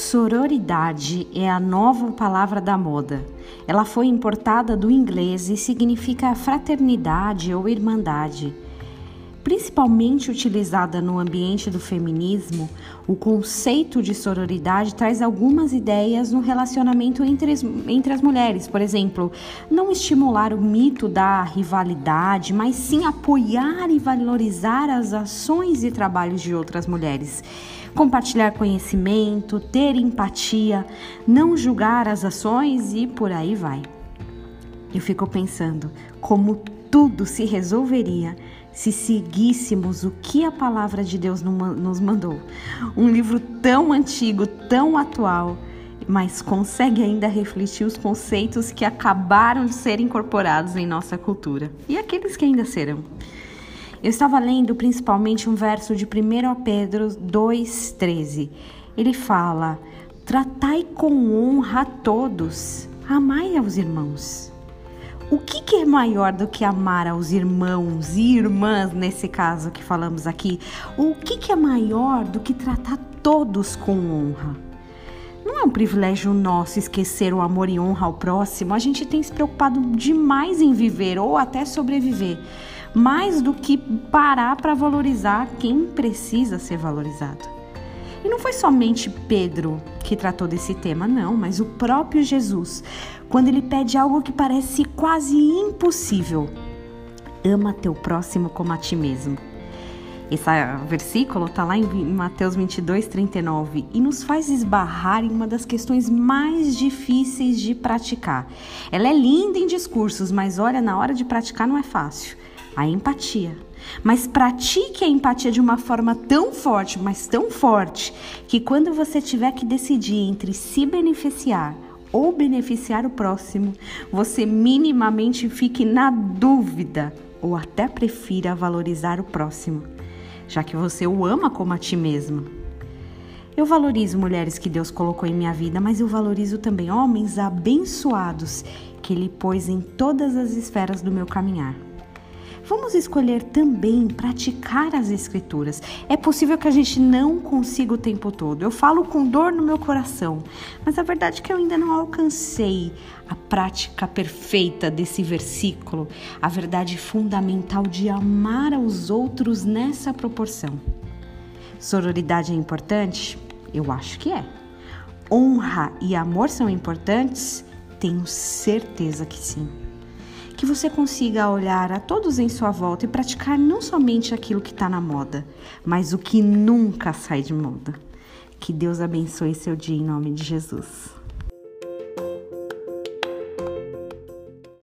Sororidade é a nova palavra da moda. Ela foi importada do inglês e significa fraternidade ou irmandade. Principalmente utilizada no ambiente do feminismo, o conceito de sororidade traz algumas ideias no relacionamento entre as, entre as mulheres. Por exemplo, não estimular o mito da rivalidade, mas sim apoiar e valorizar as ações e trabalhos de outras mulheres. Compartilhar conhecimento, ter empatia, não julgar as ações e por aí vai. Eu fico pensando como tudo se resolveria se seguíssemos o que a palavra de Deus nos mandou. Um livro tão antigo, tão atual, mas consegue ainda refletir os conceitos que acabaram de ser incorporados em nossa cultura e aqueles que ainda serão. Eu estava lendo principalmente um verso de 1 Pedro 2,13. Ele fala: Tratai com honra a todos, amai aos irmãos. O que, que, é maior do que amar aos irmãos e irmãs, nesse caso que falamos aqui? O que, que é maior do que tratar todos com honra? Não é um privilégio nosso esquecer o amor e honra ao próximo. A gente tem se preocupado demais em viver ou até sobreviver, mais do que parar para valorizar quem precisa ser valorizado. E não foi somente Pedro que tratou desse tema, não, mas o próprio Jesus, quando ele pede algo que parece quase impossível: ama teu próximo como a ti mesmo. Esse versículo está lá em Mateus 22, 39 e nos faz esbarrar em uma das questões mais difíceis de praticar. Ela é linda em discursos, mas olha, na hora de praticar não é fácil. A empatia. Mas pratique a empatia de uma forma tão forte, mas tão forte, que quando você tiver que decidir entre se beneficiar ou beneficiar o próximo, você minimamente fique na dúvida ou até prefira valorizar o próximo, já que você o ama como a ti mesmo. Eu valorizo mulheres que Deus colocou em minha vida, mas eu valorizo também homens abençoados que Ele pôs em todas as esferas do meu caminhar. Vamos escolher também praticar as Escrituras. É possível que a gente não consiga o tempo todo. Eu falo com dor no meu coração, mas a verdade é que eu ainda não alcancei a prática perfeita desse versículo, a verdade fundamental de amar aos outros nessa proporção. Sororidade é importante? Eu acho que é. Honra e amor são importantes? Tenho certeza que sim que você consiga olhar a todos em sua volta e praticar não somente aquilo que está na moda, mas o que nunca sai de moda. Que Deus abençoe seu dia em nome de Jesus.